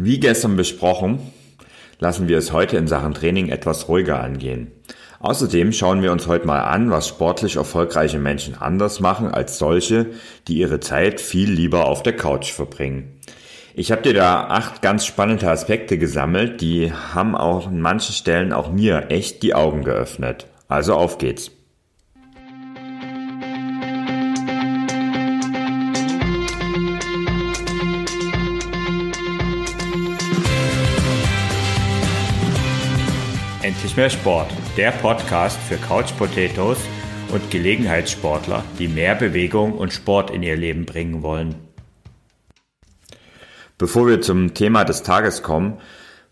Wie gestern besprochen, lassen wir es heute in Sachen Training etwas ruhiger angehen. Außerdem schauen wir uns heute mal an, was sportlich erfolgreiche Menschen anders machen als solche, die ihre Zeit viel lieber auf der Couch verbringen. Ich habe dir da acht ganz spannende Aspekte gesammelt, die haben auch an manchen Stellen auch mir echt die Augen geöffnet. Also auf geht's. Mehr Sport, der Podcast für Couch Potatoes und Gelegenheitssportler, die mehr Bewegung und Sport in ihr Leben bringen wollen. Bevor wir zum Thema des Tages kommen,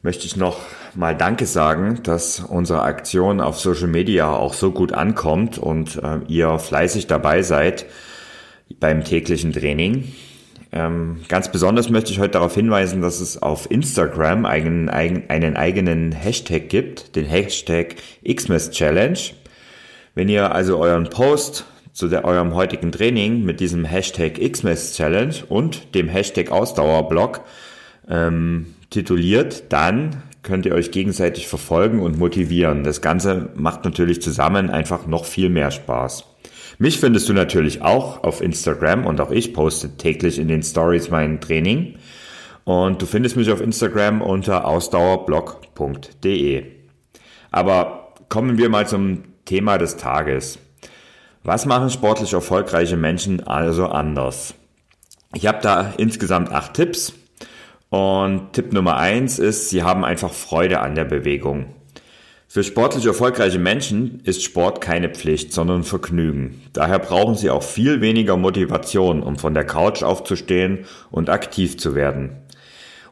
möchte ich noch mal Danke sagen, dass unsere Aktion auf Social Media auch so gut ankommt und äh, ihr fleißig dabei seid beim täglichen Training. Ähm, ganz besonders möchte ich heute darauf hinweisen, dass es auf Instagram einen, einen eigenen Hashtag gibt, den Hashtag Xmas Challenge. Wenn ihr also euren Post zu der, eurem heutigen Training mit diesem Hashtag Xmas Challenge und dem Hashtag Ausdauerblog ähm, tituliert, dann könnt ihr euch gegenseitig verfolgen und motivieren. Das Ganze macht natürlich zusammen einfach noch viel mehr Spaß. Mich findest du natürlich auch auf Instagram und auch ich poste täglich in den Stories mein Training. Und du findest mich auf Instagram unter ausdauerblog.de. Aber kommen wir mal zum Thema des Tages. Was machen sportlich erfolgreiche Menschen also anders? Ich habe da insgesamt acht Tipps. Und Tipp Nummer eins ist, sie haben einfach Freude an der Bewegung. Für sportlich erfolgreiche Menschen ist Sport keine Pflicht, sondern Vergnügen. Daher brauchen sie auch viel weniger Motivation, um von der Couch aufzustehen und aktiv zu werden.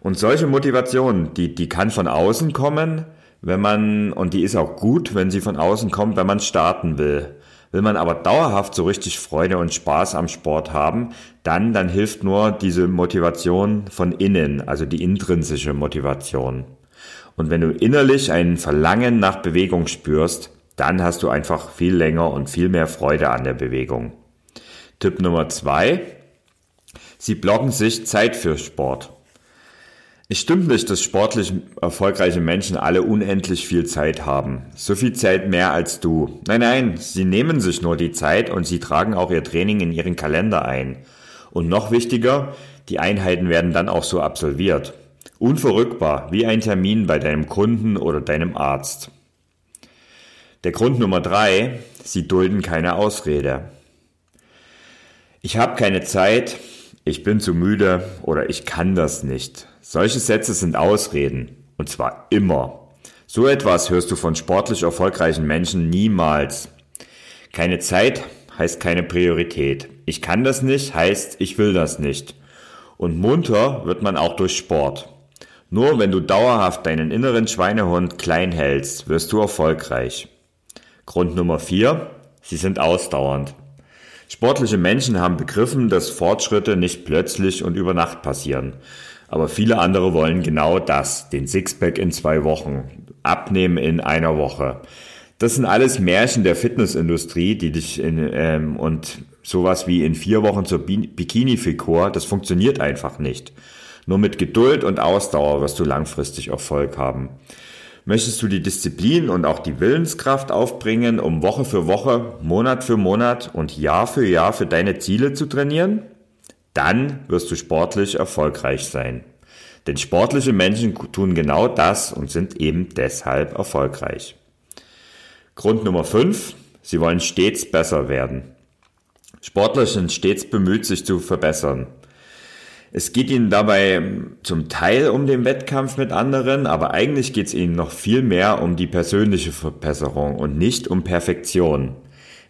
Und solche Motivation, die, die kann von außen kommen, wenn man, und die ist auch gut, wenn sie von außen kommt, wenn man starten will. Will man aber dauerhaft so richtig Freude und Spaß am Sport haben, dann, dann hilft nur diese Motivation von innen, also die intrinsische Motivation. Und wenn du innerlich ein Verlangen nach Bewegung spürst, dann hast du einfach viel länger und viel mehr Freude an der Bewegung. Tipp Nummer zwei. Sie blocken sich Zeit für Sport. Es stimmt nicht, dass sportlich erfolgreiche Menschen alle unendlich viel Zeit haben. So viel Zeit mehr als du. Nein, nein, sie nehmen sich nur die Zeit und sie tragen auch ihr Training in ihren Kalender ein. Und noch wichtiger, die Einheiten werden dann auch so absolviert. Unverrückbar, wie ein Termin bei deinem Kunden oder deinem Arzt. Der Grund Nummer drei, sie dulden keine Ausrede. Ich habe keine Zeit, ich bin zu müde oder ich kann das nicht. Solche Sätze sind Ausreden. Und zwar immer. So etwas hörst du von sportlich erfolgreichen Menschen niemals. Keine Zeit heißt keine Priorität. Ich kann das nicht heißt, ich will das nicht. Und munter wird man auch durch Sport. Nur wenn du dauerhaft deinen inneren Schweinehund klein hältst, wirst du erfolgreich. Grund Nummer vier: Sie sind ausdauernd. Sportliche Menschen haben begriffen, dass Fortschritte nicht plötzlich und über Nacht passieren. Aber viele andere wollen genau das, den Sixpack in zwei Wochen, abnehmen in einer Woche. Das sind alles Märchen der Fitnessindustrie, die dich in, ähm, und sowas wie in vier Wochen zur Bikini-Figur, das funktioniert einfach nicht. Nur mit Geduld und Ausdauer wirst du langfristig Erfolg haben. Möchtest du die Disziplin und auch die Willenskraft aufbringen, um Woche für Woche, Monat für Monat und Jahr für Jahr für deine Ziele zu trainieren? Dann wirst du sportlich erfolgreich sein. Denn sportliche Menschen tun genau das und sind eben deshalb erfolgreich. Grund Nummer 5. Sie wollen stets besser werden. Sportler sind stets bemüht, sich zu verbessern. Es geht ihnen dabei zum Teil um den Wettkampf mit anderen, aber eigentlich geht es ihnen noch viel mehr um die persönliche Verbesserung und nicht um Perfektion.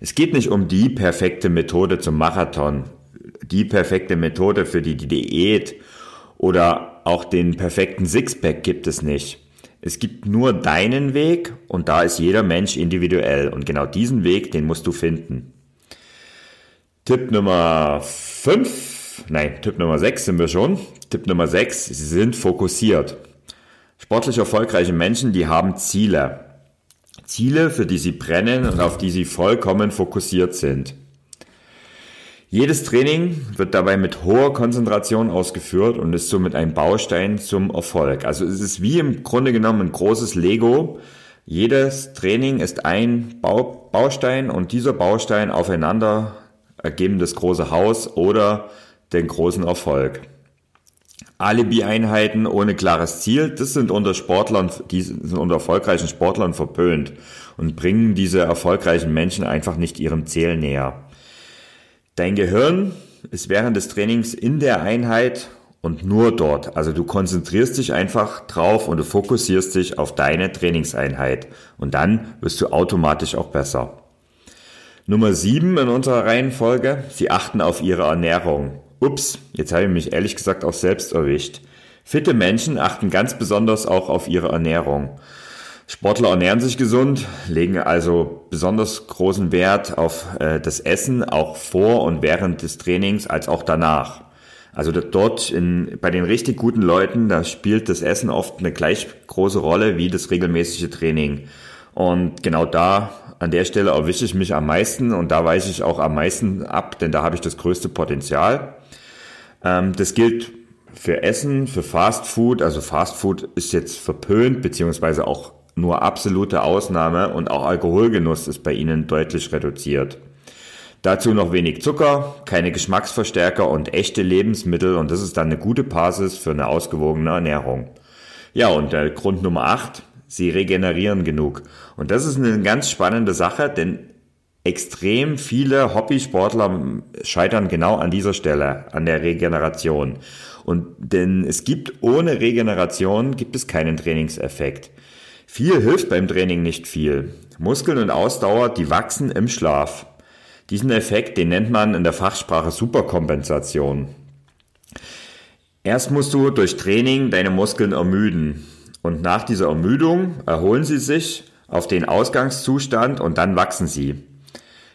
Es geht nicht um die perfekte Methode zum Marathon, die perfekte Methode für die Diät oder auch den perfekten Sixpack gibt es nicht. Es gibt nur deinen Weg und da ist jeder Mensch individuell und genau diesen Weg, den musst du finden. Tipp Nummer 5 nein, Tipp Nummer 6 sind wir schon. Tipp Nummer 6, sie sind fokussiert. Sportlich erfolgreiche Menschen, die haben Ziele. Ziele, für die sie brennen und auf die sie vollkommen fokussiert sind. Jedes Training wird dabei mit hoher Konzentration ausgeführt und ist somit ein Baustein zum Erfolg. Also es ist wie im Grunde genommen ein großes Lego. Jedes Training ist ein Bau Baustein und dieser Baustein aufeinander ergeben das große Haus oder den großen Erfolg. Alibi-Einheiten ohne klares Ziel, das sind unter Sportlern, die sind unter erfolgreichen Sportlern verpönt und bringen diese erfolgreichen Menschen einfach nicht ihrem Ziel näher. Dein Gehirn ist während des Trainings in der Einheit und nur dort. Also du konzentrierst dich einfach drauf und du fokussierst dich auf deine Trainingseinheit und dann wirst du automatisch auch besser. Nummer sieben in unserer Reihenfolge, sie achten auf ihre Ernährung. Ups, jetzt habe ich mich ehrlich gesagt auch selbst erwischt. Fitte Menschen achten ganz besonders auch auf ihre Ernährung. Sportler ernähren sich gesund, legen also besonders großen Wert auf äh, das Essen, auch vor und während des Trainings als auch danach. Also dort in, bei den richtig guten Leuten, da spielt das Essen oft eine gleich große Rolle wie das regelmäßige Training. Und genau da, an der Stelle erwische ich mich am meisten und da weiche ich auch am meisten ab, denn da habe ich das größte Potenzial. Ähm, das gilt für Essen, für Fast Food. Also Fast Food ist jetzt verpönt, beziehungsweise auch nur absolute Ausnahme und auch Alkoholgenuss ist bei ihnen deutlich reduziert. Dazu noch wenig Zucker, keine Geschmacksverstärker und echte Lebensmittel und das ist dann eine gute Basis für eine ausgewogene Ernährung. Ja, und der Grund Nummer 8, sie regenerieren genug. Und das ist eine ganz spannende Sache, denn extrem viele Hobbysportler scheitern genau an dieser Stelle, an der Regeneration. Und denn es gibt ohne Regeneration gibt es keinen Trainingseffekt. Viel hilft beim Training nicht viel. Muskeln und Ausdauer, die wachsen im Schlaf. Diesen Effekt, den nennt man in der Fachsprache Superkompensation. Erst musst du durch Training deine Muskeln ermüden. Und nach dieser Ermüdung erholen sie sich auf den Ausgangszustand und dann wachsen sie.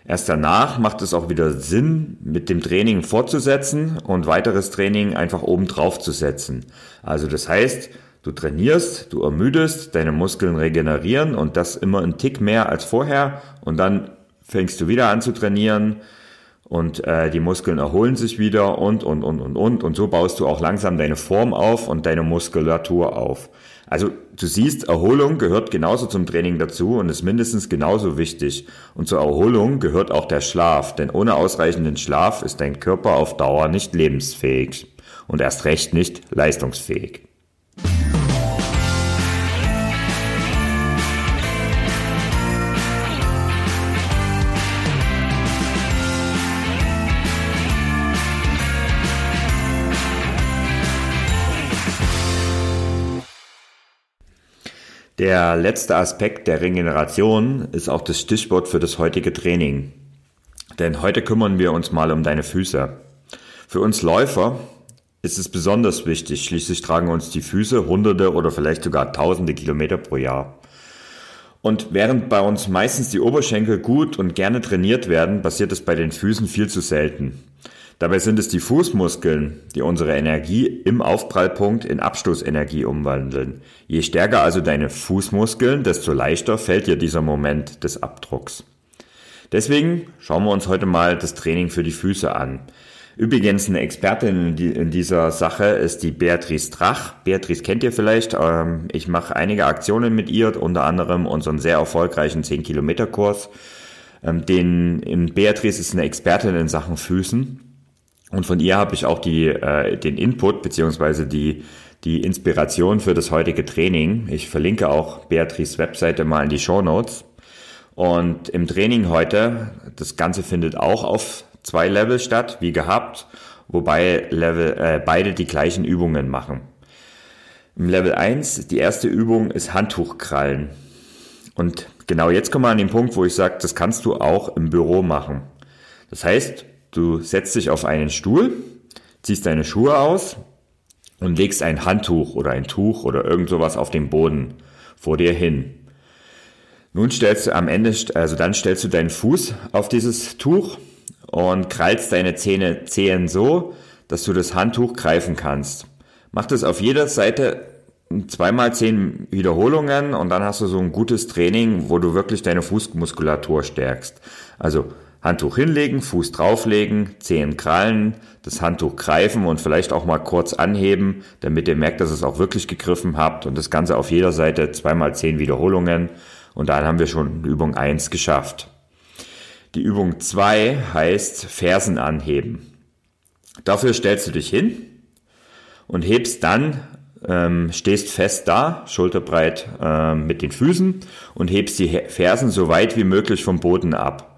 Erst danach macht es auch wieder Sinn, mit dem Training fortzusetzen und weiteres Training einfach oben drauf zu setzen. Also das heißt, Du trainierst, du ermüdest, deine Muskeln regenerieren und das immer ein Tick mehr als vorher und dann fängst du wieder an zu trainieren und äh, die Muskeln erholen sich wieder und, und, und, und, und. Und so baust du auch langsam deine Form auf und deine Muskulatur auf. Also du siehst, Erholung gehört genauso zum Training dazu und ist mindestens genauso wichtig. Und zur Erholung gehört auch der Schlaf, denn ohne ausreichenden Schlaf ist dein Körper auf Dauer nicht lebensfähig und erst recht nicht leistungsfähig. Der letzte Aspekt der Regeneration ist auch das Stichwort für das heutige Training. Denn heute kümmern wir uns mal um deine Füße. Für uns Läufer ist es besonders wichtig, schließlich tragen uns die Füße hunderte oder vielleicht sogar tausende Kilometer pro Jahr. Und während bei uns meistens die Oberschenkel gut und gerne trainiert werden, passiert es bei den Füßen viel zu selten. Dabei sind es die Fußmuskeln, die unsere Energie im Aufprallpunkt in Abstoßenergie umwandeln. Je stärker also deine Fußmuskeln, desto leichter fällt dir dieser Moment des Abdrucks. Deswegen schauen wir uns heute mal das Training für die Füße an. Übrigens eine Expertin in dieser Sache ist die Beatrice Drach. Beatrice kennt ihr vielleicht. Ähm, ich mache einige Aktionen mit ihr, unter anderem unseren sehr erfolgreichen 10-Kilometer-Kurs. Ähm, Beatrice ist eine Expertin in Sachen Füßen. Und von ihr habe ich auch die, äh, den Input beziehungsweise die, die Inspiration für das heutige Training. Ich verlinke auch Beatrice Webseite mal in die Show Notes. Und im Training heute, das Ganze findet auch auf zwei Level statt, wie gehabt, wobei Level, äh, beide die gleichen Übungen machen. Im Level 1, die erste Übung ist Handtuchkrallen. Und genau jetzt kommen wir an den Punkt, wo ich sage, das kannst du auch im Büro machen. Das heißt, Du setzt dich auf einen Stuhl, ziehst deine Schuhe aus und legst ein Handtuch oder ein Tuch oder irgend sowas auf den Boden vor dir hin. Nun stellst du am Ende, also dann stellst du deinen Fuß auf dieses Tuch und krallst deine Zähne, Zehen so, dass du das Handtuch greifen kannst. Mach das auf jeder Seite zweimal zehn Wiederholungen und dann hast du so ein gutes Training, wo du wirklich deine Fußmuskulatur stärkst. Also Handtuch hinlegen, Fuß drauflegen, Zehen krallen, das Handtuch greifen und vielleicht auch mal kurz anheben, damit ihr merkt, dass ihr es auch wirklich gegriffen habt und das Ganze auf jeder Seite zweimal zehn Wiederholungen und dann haben wir schon Übung 1 geschafft. Die Übung 2 heißt Fersen anheben. Dafür stellst du dich hin und hebst dann, ähm, stehst fest da, schulterbreit äh, mit den Füßen und hebst die Fersen so weit wie möglich vom Boden ab.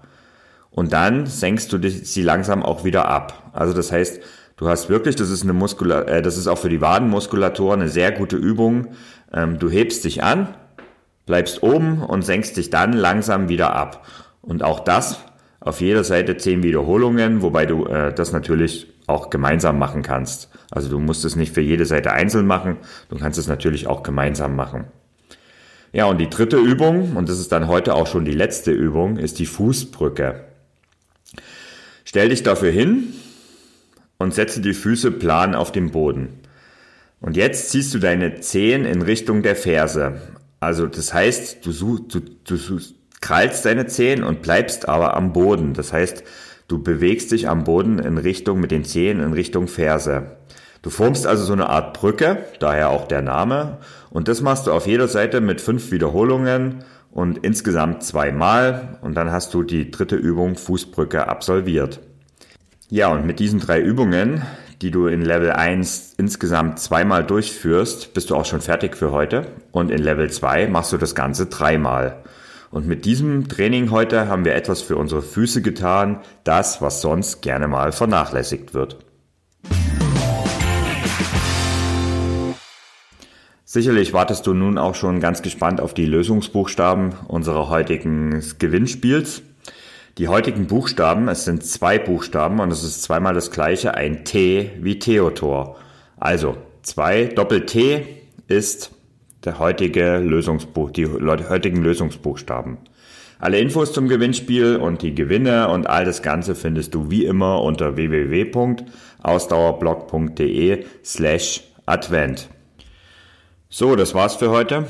Und dann senkst du sie langsam auch wieder ab. Also das heißt, du hast wirklich, das ist eine Muskula äh, das ist auch für die Wadenmuskulatur eine sehr gute Übung. Ähm, du hebst dich an, bleibst oben und senkst dich dann langsam wieder ab. Und auch das auf jeder Seite zehn Wiederholungen, wobei du äh, das natürlich auch gemeinsam machen kannst. Also du musst es nicht für jede Seite einzeln machen, du kannst es natürlich auch gemeinsam machen. Ja, und die dritte Übung, und das ist dann heute auch schon die letzte Übung, ist die Fußbrücke. Stell dich dafür hin und setze die Füße plan auf dem Boden. Und jetzt ziehst du deine Zehen in Richtung der Ferse. Also das heißt, du, such, du, du krallst deine Zehen und bleibst aber am Boden. Das heißt, du bewegst dich am Boden in Richtung mit den Zehen in Richtung Ferse. Du formst also so eine Art Brücke, daher auch der Name. Und das machst du auf jeder Seite mit fünf Wiederholungen und insgesamt zweimal und dann hast du die dritte Übung Fußbrücke absolviert. Ja, und mit diesen drei Übungen, die du in Level 1 insgesamt zweimal durchführst, bist du auch schon fertig für heute. Und in Level 2 machst du das Ganze dreimal. Und mit diesem Training heute haben wir etwas für unsere Füße getan, das, was sonst gerne mal vernachlässigt wird. Sicherlich wartest du nun auch schon ganz gespannt auf die Lösungsbuchstaben unserer heutigen Gewinnspiels. Die heutigen Buchstaben, es sind zwei Buchstaben und es ist zweimal das gleiche, ein T wie Theodor. Also zwei Doppel-T ist der heutige Lösungsbuch, die heutigen Lösungsbuchstaben. Alle Infos zum Gewinnspiel und die Gewinne und all das Ganze findest du wie immer unter www.ausdauerblog.de slash Advent. So, das war's für heute.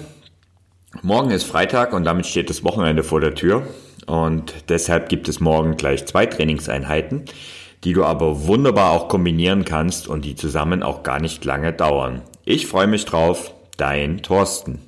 Morgen ist Freitag und damit steht das Wochenende vor der Tür. Und deshalb gibt es morgen gleich zwei Trainingseinheiten, die du aber wunderbar auch kombinieren kannst und die zusammen auch gar nicht lange dauern. Ich freue mich drauf, dein Thorsten.